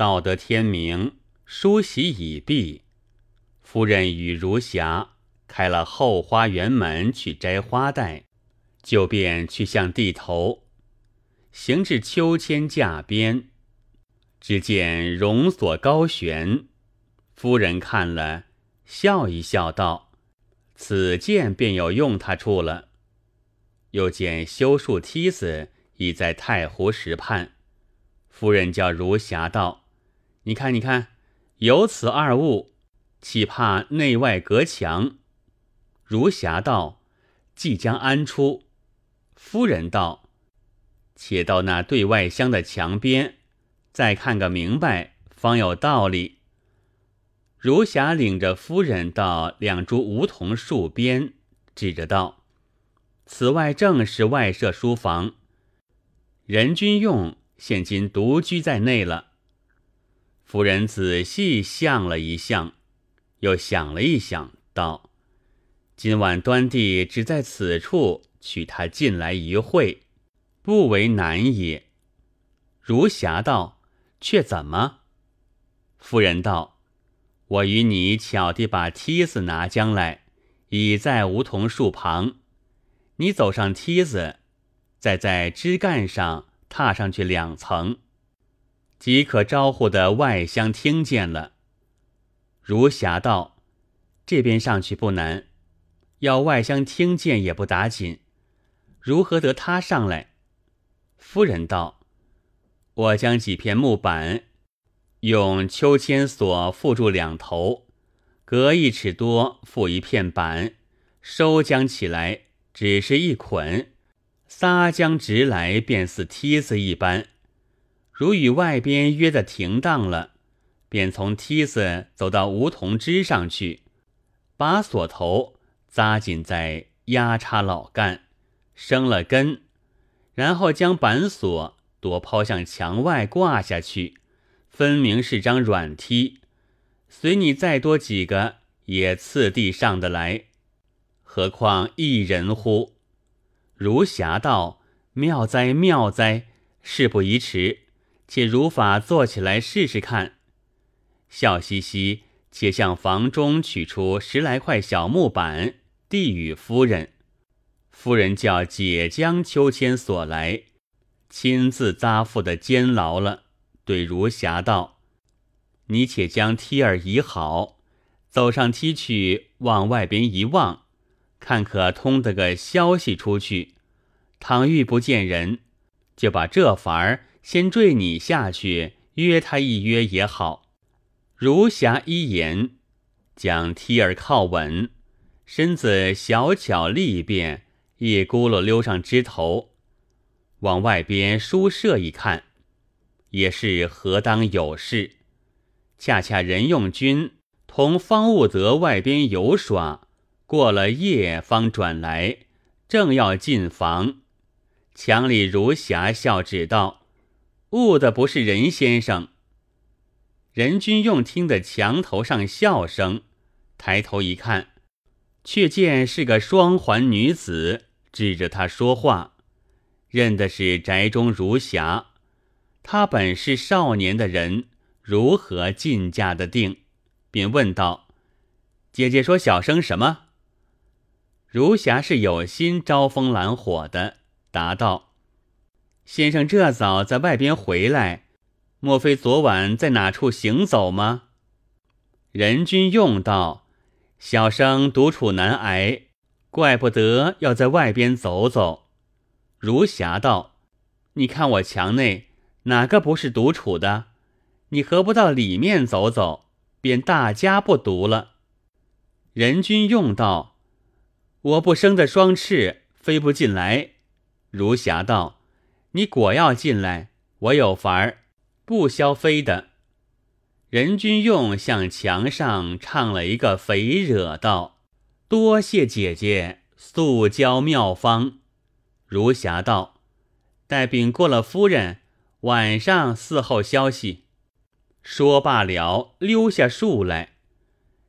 到得天明，梳洗已毕，夫人与如霞开了后花园门去摘花带，就便去向地头，行至秋千架边，只见绒锁高悬，夫人看了，笑一笑道：“此剑便有用他处了。”又见修树梯子已在太湖石畔，夫人叫如霞道：“你看，你看，有此二物，岂怕内外隔墙？”如霞道：“即将安出。”夫人道：“且到那对外厢的墙边，再看个明白，方有道理。”如霞领着夫人到两株梧桐树边，指着道。此外正是外舍书房，任君用现今独居在内了。夫人仔细想了一想，又想了一想，道：“今晚端地只在此处取他进来一会，不为难也。”如霞道：“却怎么？”夫人道：“我与你巧地把梯子拿将来，倚在梧桐树旁。”你走上梯子，再在枝干上踏上去两层，即可招呼的外乡听见了。如霞道：“这边上去不难，要外乡听见也不打紧，如何得他上来？”夫人道：“我将几片木板，用秋千索缚住两头，隔一尺多附一片板，收将起来。”只是一捆，撒将直来，便似梯子一般。如与外边约的停当了，便从梯子走到梧桐枝上去，把锁头扎紧在压插老干，生了根，然后将板锁多抛向墙外挂下去，分明是张软梯。随你再多几个，也次第上得来。何况一人乎？如霞道：“妙哉妙哉！事不宜迟，且如法做起来试试看。”笑嘻嘻，且向房中取出十来块小木板，递与夫人。夫人叫解将秋千索来，亲自扎缚的监牢了。对如霞道：“你且将梯儿移好，走上梯去，往外边一望。”看可通得个消息出去，倘遇不见人，就把这法儿先坠你下去，约他一约也好。如霞一言，将梯儿靠稳，身子小巧利便，一咕噜溜上枝头，往外边书舍一看，也是何当有事。恰恰任用君同方悟德外边游耍。过了夜方转来，正要进房，墙里如霞笑指道：“误的不是任先生。”任君用听得墙头上笑声，抬头一看，却见是个双环女子指着他说话，认的是宅中如霞。他本是少年的人，如何进嫁的定？便问道：“姐姐说小生什么？”如霞是有心招风揽火的，答道：“先生这早在外边回来，莫非昨晚在哪处行走吗？”任君用道：“小生独处难挨，怪不得要在外边走走。”如霞道：“你看我墙内哪个不是独处的？你何不到里面走走，便大家不独了？”任君用道。我不生的双翅，飞不进来。如霞道：“你果要进来，我有法儿，不消飞的。”任君用向墙上唱了一个肥惹道：“多谢姐姐速教妙方。”如霞道：“待禀过了夫人，晚上伺候消息。”说罢了，溜下树来。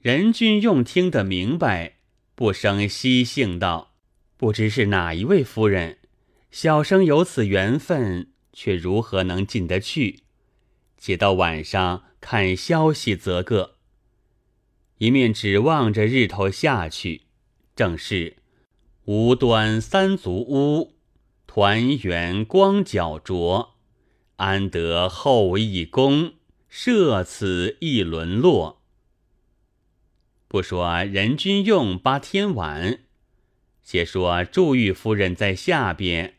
任君用听得明白。不生惜性道：“不知是哪一位夫人，小生有此缘分，却如何能进得去？且到晚上看消息则个。一面指望着日头下去，正是无端三足乌，团圆光皎灼，安得后一功，设此一沦落。不说任君用八天晚，且说祝玉夫人在下边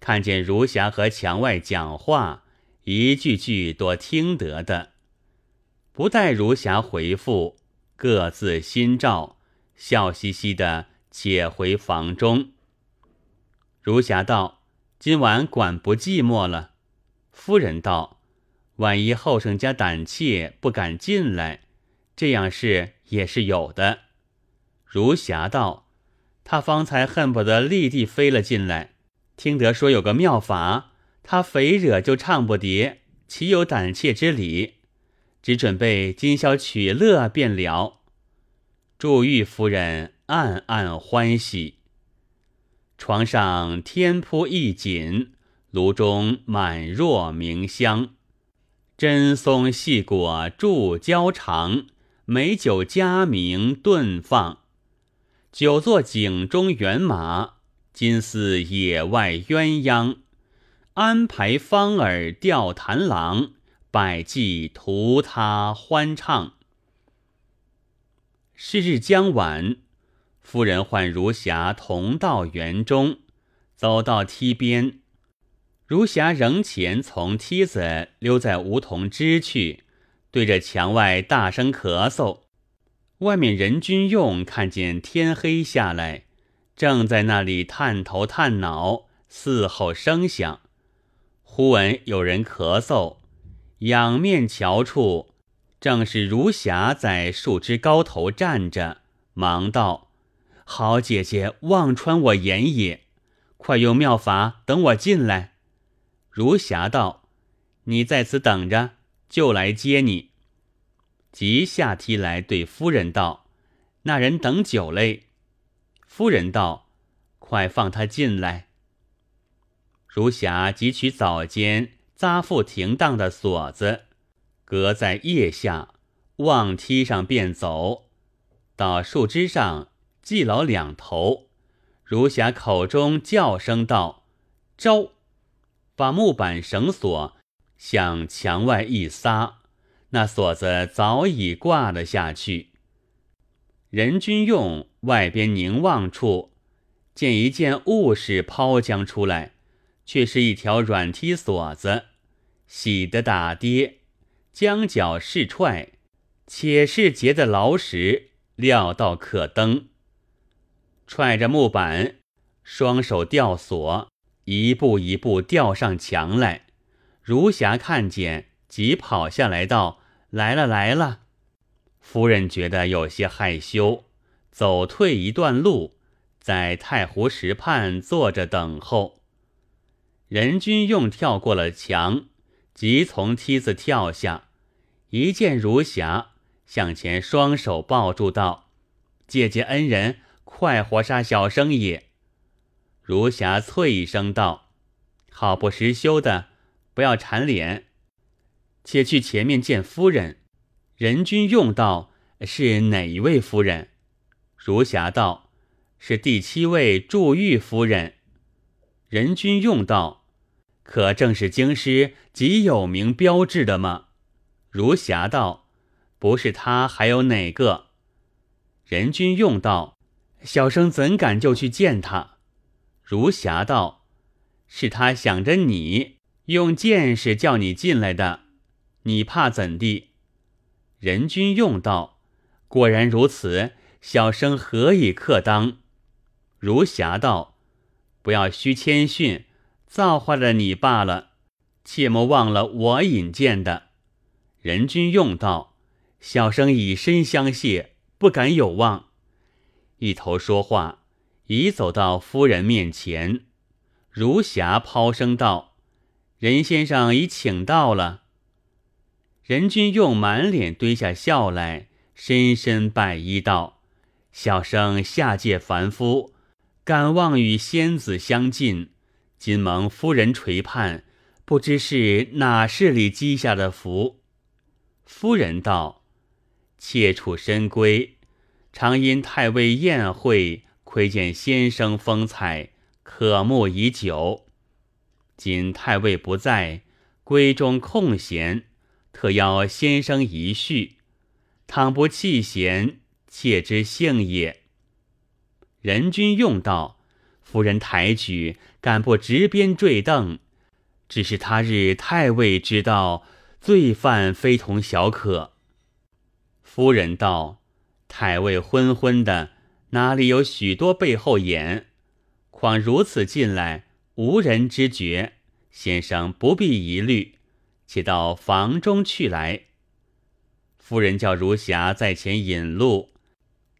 看见如霞和墙外讲话，一句句多听得的，不待如霞回复。各自心照，笑嘻嘻的，且回房中。如霞道：“今晚管不寂寞了。”夫人道：“万一后生家胆怯，不敢进来，这样事也是有的。”如霞道：“他方才恨不得立地飞了进来，听得说有个妙法，他非惹就唱不迭，岂有胆怯之理？”只准备今宵取乐便了。祝玉夫人暗暗欢喜。床上天铺一锦，炉中满若明香，真松细果祝交长，美酒佳茗顿放。久坐井中猿马，今似野外鸳鸯。安排芳儿钓檀郎。百计图他欢唱。是日将晚，夫人唤如霞同到园中，走到梯边，如霞仍前从梯子溜在梧桐枝去，对着墙外大声咳嗽。外面人君用看见天黑下来，正在那里探头探脑伺候声响，忽闻有人咳嗽。仰面瞧处，正是如霞在树枝高头站着，忙道：“好姐姐望穿我眼也，快用妙法等我进来。”如霞道：“你在此等着，就来接你。”即下梯来对夫人道：“那人等久嘞。”夫人道：“快放他进来。”如霞即取早间。扎缚停当的锁子，搁在腋下，望梯上便走，到树枝上系牢两头。如霞口中叫声道：“招！”把木板绳索向墙外一撒，那锁子早已挂了下去。任君用外边凝望处，见一件物事抛将出来。却是一条软梯锁子，喜得打跌，将脚试踹，且是结的牢实，料到可登。踹着木板，双手吊锁，一步一步吊上墙来。如霞看见，急跑下来道：“来了来了。”夫人觉得有些害羞，走退一段路，在太湖石畔坐着等候。任君用跳过了墙，即从梯子跳下，一见如霞，向前双手抱住道：“姐姐恩人，快活杀小生也。”如霞啐一声道：“好不识羞的，不要缠脸，且去前面见夫人。”任君用道：“是哪一位夫人？”如霞道：“是第七位祝玉夫人。”任君用道：“可正是京师极有名标志的吗？”如霞道：“不是他，还有哪个？”任君用道：“小生怎敢就去见他？”如霞道：“是他想着你，用剑士叫你进来的，你怕怎地？”任君用道：“果然如此，小生何以克当？”如霞道。不要虚谦逊，造化了你罢了，切莫忘了我引荐的。任君用道：“小生以身相谢，不敢有望。”一头说话，已走到夫人面前。如霞抛声道：“任先生已请到了。”任君用满脸堆下笑来，深深拜揖道：“小生下界凡夫。”敢望与仙子相近，今蒙夫人垂盼，不知是哪世里积下的福。”夫人道：“妾处深闺，常因太尉宴会，窥见先生风采，渴慕已久。今太尉不在，闺中空闲，特邀先生一叙。倘不弃嫌，妾之幸也。”人君用道：“夫人抬举，敢不执鞭坠镫？只是他日太尉知道，罪犯非同小可。”夫人道：“太尉昏昏的，哪里有许多背后眼？况如此进来，无人知觉。先生不必疑虑，且到房中去来。”夫人叫如霞在前引路，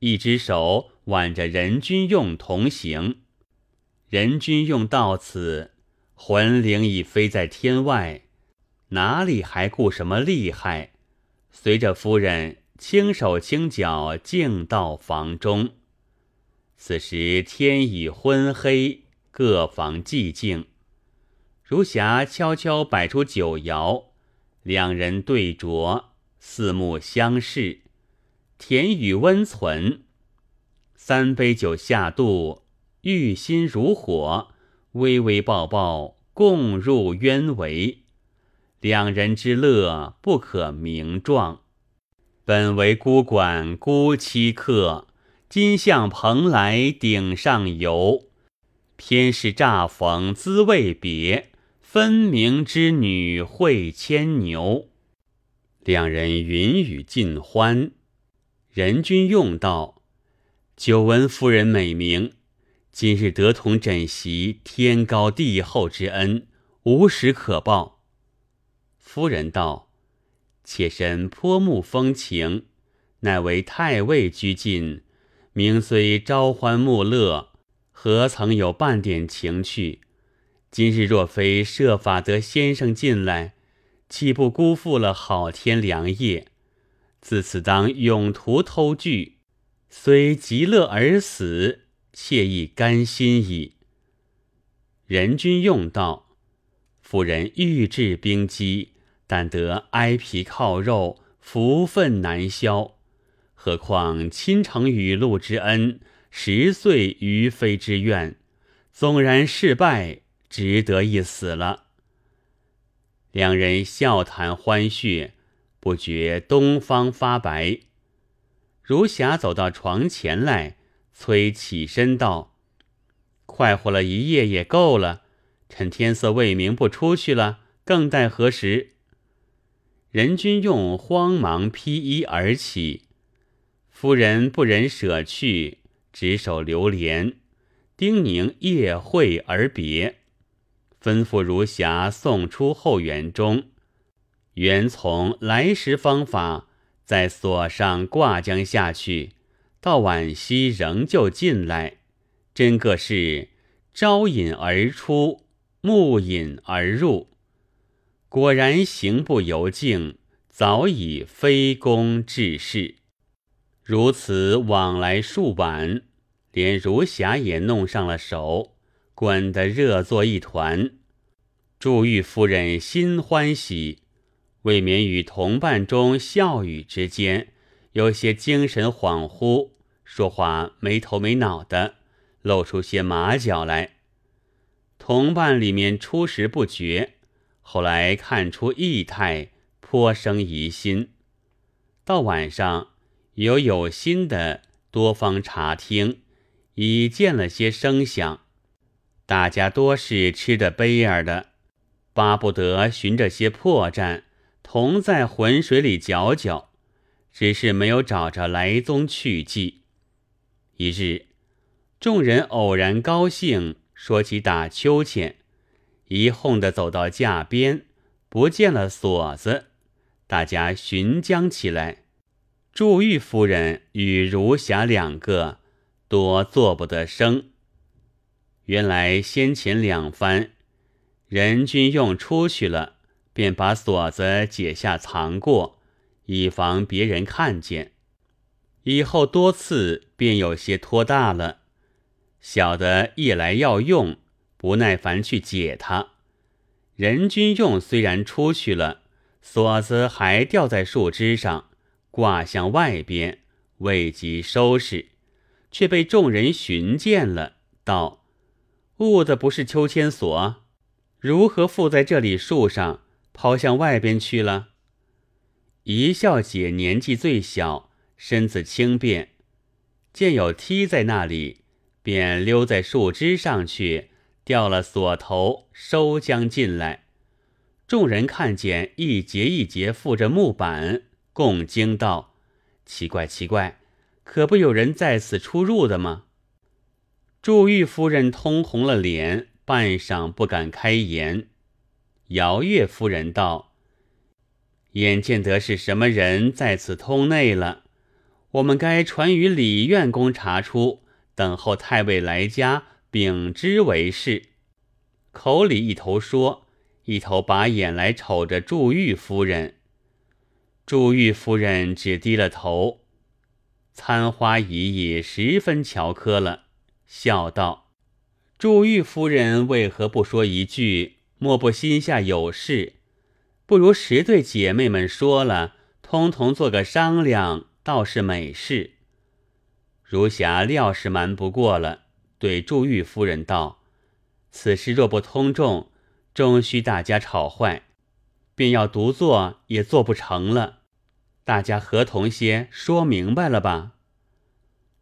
一只手。挽着任君用同行，任君用到此，魂灵已飞在天外，哪里还顾什么厉害？随着夫人轻手轻脚，径到房中。此时天已昏黑，各房寂静。如霞悄悄摆出酒肴，两人对酌，四目相视，甜语温存。三杯酒下肚，欲心如火，微微抱抱，共入渊围。两人之乐不可名状。本为孤馆孤栖客，今向蓬莱顶上游。偏是乍逢滋味别，分明织女会牵牛。两人云雨尽欢，人君用道。久闻夫人美名，今日得同枕席，天高地厚之恩，无时可报。夫人道：“妾身颇慕风情，乃为太尉居近，名虽朝欢暮乐，何曾有半点情趣？今日若非设法得先生进来，岂不辜负了好天良夜？自此当永图偷聚。”虽极乐而死，妾亦甘心矣。人君用道：夫人欲治兵机，但得挨皮靠肉，福分难消。何况亲承雨露之恩，十岁于妃之愿，纵然失败，值得一死了。两人笑谈欢谑，不觉东方发白。如霞走到床前来，催起身道：“快活了一夜也够了，趁天色未明不出去了，更待何时？”任君用慌忙披衣而起，夫人不忍舍去，执手流连，叮咛夜会而别，吩咐如霞送出后园中，原从来时方法。在锁上挂将下去，到晚夕仍旧进来，真个是招引而出，目引而入。果然行不由径，早已非公致仕。如此往来数晚，连如霞也弄上了手，滚得热作一团。祝玉夫人心欢喜。未免与同伴中笑语之间，有些精神恍惚，说话没头没脑的，露出些马脚来。同伴里面初时不觉，后来看出异态，颇生疑心。到晚上，有有心的多方查听，已见了些声响，大家多是吃的杯儿的，巴不得寻着些破绽。同在浑水里搅搅，只是没有找着来踪去迹。一日，众人偶然高兴，说起打秋千，一哄的走到架边，不见了锁子，大家寻将起来。祝玉夫人与如霞两个多做不得声。原来先前两番，任君用出去了。便把锁子解下藏过，以防别人看见。以后多次便有些拖大了，小的一来要用，不耐烦去解它，任君用虽然出去了，锁子还吊在树枝上，挂向外边，未及收拾，却被众人寻见了，道：“误的不是秋千锁，如何附在这里树上，抛向外边去了？”一笑姐年纪最小，身子轻便，见有梯在那里，便溜在树枝上去。掉了锁头，收将进来。众人看见一节一节附着木板，共惊道：“奇怪，奇怪，可不有人在此出入的吗？”祝玉夫人通红了脸，半晌不敢开言。姚月夫人道：“眼见得是什么人在此通内了，我们该传与李院公查出，等候太尉来家。”禀之为是，口里一头说，一头把眼来瞅着祝玉夫人。祝玉夫人只低了头。参花姨姨十分瞧科了，笑道：“祝玉夫人为何不说一句？莫不心下有事？不如实对姐妹们说了，通通做个商量，倒是美事。如霞料是瞒不过了。”对祝玉夫人道：“此事若不通众，终须大家吵坏，便要独做也做不成了。大家合同些，说明白了吧？”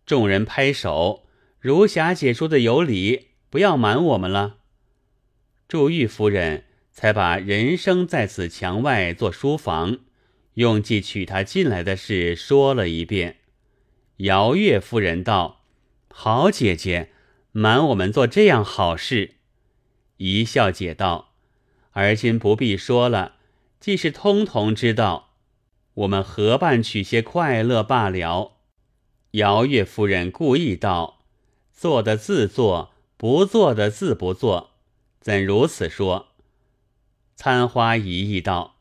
众人拍手：“如霞姐说的有理，不要瞒我们了。”祝玉夫人才把人生在此墙外做书房，用计娶她进来的事说了一遍。姚月夫人道：“好姐姐。”瞒我们做这样好事，一笑解道：“而今不必说了，既是通通知道，我们合办取些快乐罢了。”姚月夫人故意道：“做的自做，不做的自不做，怎如此说？”参花一意道：“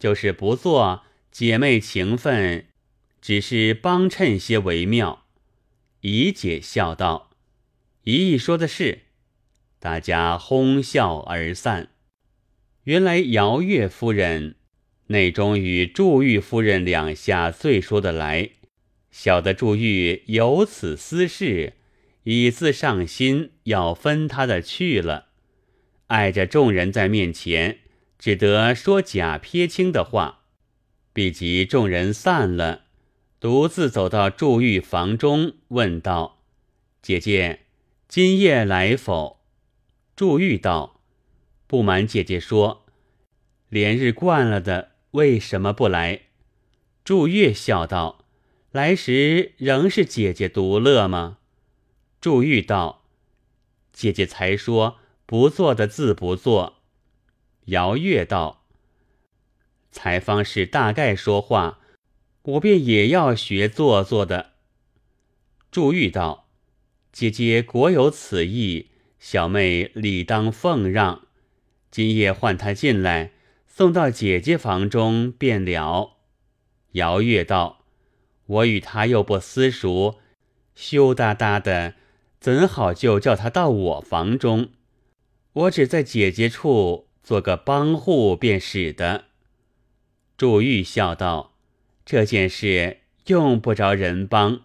就是不做，姐妹情分，只是帮衬些为妙。”怡姐笑道。一意说的是，大家哄笑而散。原来姚月夫人内中与祝玉夫人两下最说得来，晓得祝玉有此私事，已自上心要分他的去了，碍着众人在面前，只得说假撇清的话。毕及众人散了，独自走到祝玉房中，问道：“姐姐。”今夜来否？祝玉道：“不瞒姐姐说，连日惯了的，为什么不来？”祝月笑道：“来时仍是姐姐独乐吗？”祝玉道：“姐姐才说不做的自不做。”姚月道：“才方是大概说话，我便也要学做作的。”祝玉道。姐姐果有此意，小妹理当奉让。今夜唤他进来，送到姐姐房中便了。姚月道：“我与他又不私熟，羞答答的，怎好就叫他到我房中？我只在姐姐处做个帮户便使得。”祝玉笑道：“这件事用不着人帮。”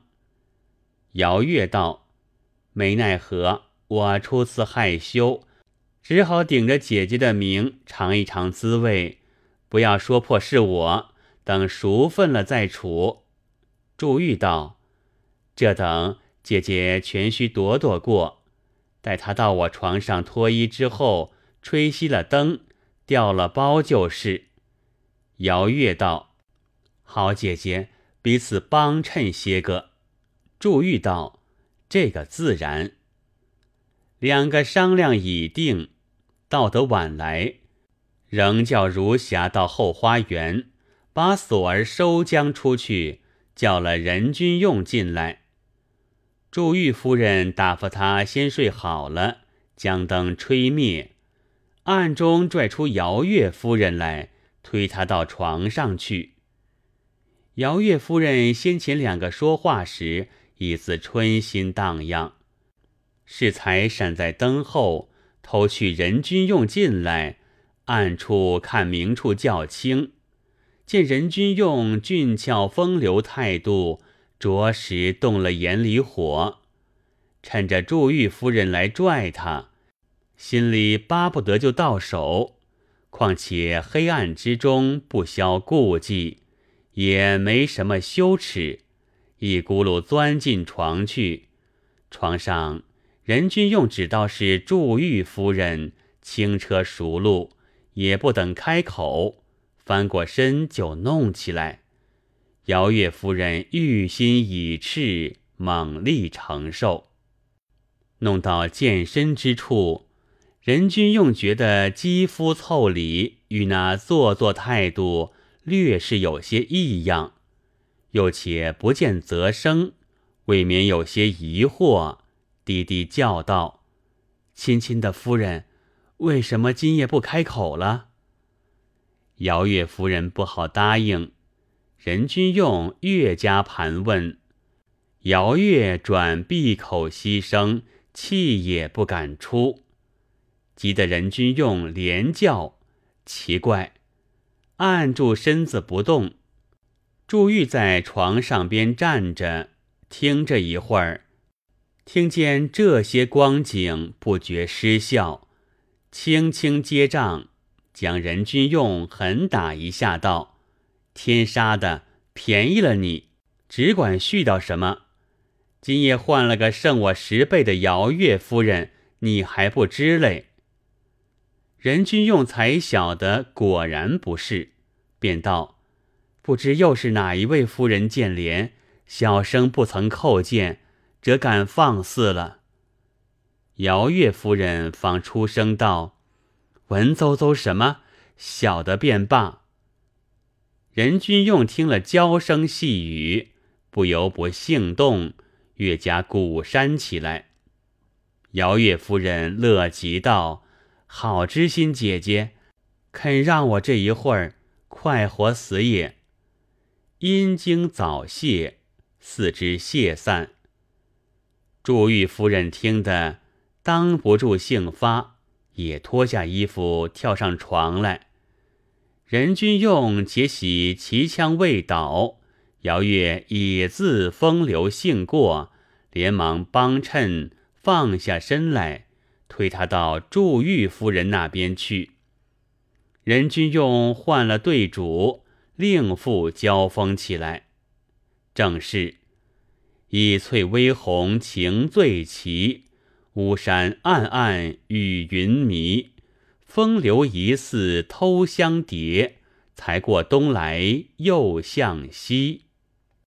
姚月道。没奈何，我初次害羞，只好顶着姐姐的名尝一尝滋味。不要说破是我，等熟分了再处。祝玉道：“这等姐姐全须躲躲过，待他到我床上脱衣之后，吹熄了灯，掉了包就是。”姚月道：“好姐姐，彼此帮衬些个。”祝玉道。这个自然，两个商量已定，到得晚来，仍叫如霞到后花园，把锁儿收将出去，叫了任君用进来。祝玉夫人打发他先睡好了，将灯吹灭，暗中拽出姚月夫人来，推她到床上去。姚月夫人先前两个说话时。已自春心荡漾，适才闪在灯后，偷去任君用进来，暗处看明处较轻，见任君用俊俏风流态度，着实动了眼里火。趁着祝玉夫人来拽他，心里巴不得就到手。况且黑暗之中不消顾忌，也没什么羞耻，一咕噜钻进床去。床上任君用只道是祝玉夫人，轻车熟路，也不等开口，翻过身就弄起来。姚月夫人欲心已炽，猛力承受。弄到健身之处，任君用觉得肌肤凑理与那做作态度略是有些异样，又且不见则生，未免有些疑惑，低低叫道：“亲亲的夫人，为什么今夜不开口了？”姚月夫人不好答应，任君用越加盘问，姚月转闭口息声。气也不敢出，急得任君用连叫，奇怪，按住身子不动。祝玉在床上边站着，听着一会儿，听见这些光景，不觉失笑，轻轻接账，将任君用狠打一下，道：“天杀的，便宜了你，只管絮叨什么。”今夜换了个胜我十倍的姚月夫人，你还不知嘞？任君用才晓得果然不是，便道：“不知又是哪一位夫人见怜，小生不曾叩见，怎敢放肆了？”姚月夫人方出声道：“文绉绉什么？小的便罢。”任君用听了娇声细语，不由不兴动。越加鼓山起来，姚月夫人乐极道：“好知心姐姐，肯让我这一会儿快活死也。”阴经早泄，四肢泄散。祝玉夫人听得当不住兴发，也脱下衣服跳上床来。任君用且喜旗枪未倒。姚月已自风流性过，连忙帮衬放下身来，推他到祝玉夫人那边去。任君用换了对主，另复交锋起来。正是一翠微红情最奇，巫山暗暗雨云迷，风流疑似偷香蝶，才过东来又向西。